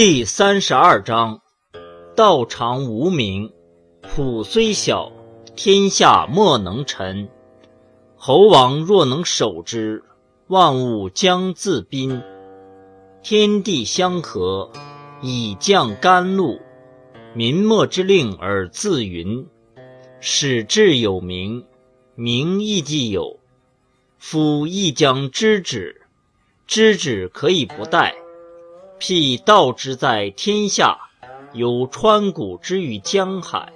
第三十二章：道常无名，朴虽小，天下莫能臣。侯王若能守之，万物将自宾。天地相合，以降甘露；民莫之令而自云。使至有名，名亦既有。夫亦将知止，知止可以不殆。辟道之在天下，有川谷之于江海。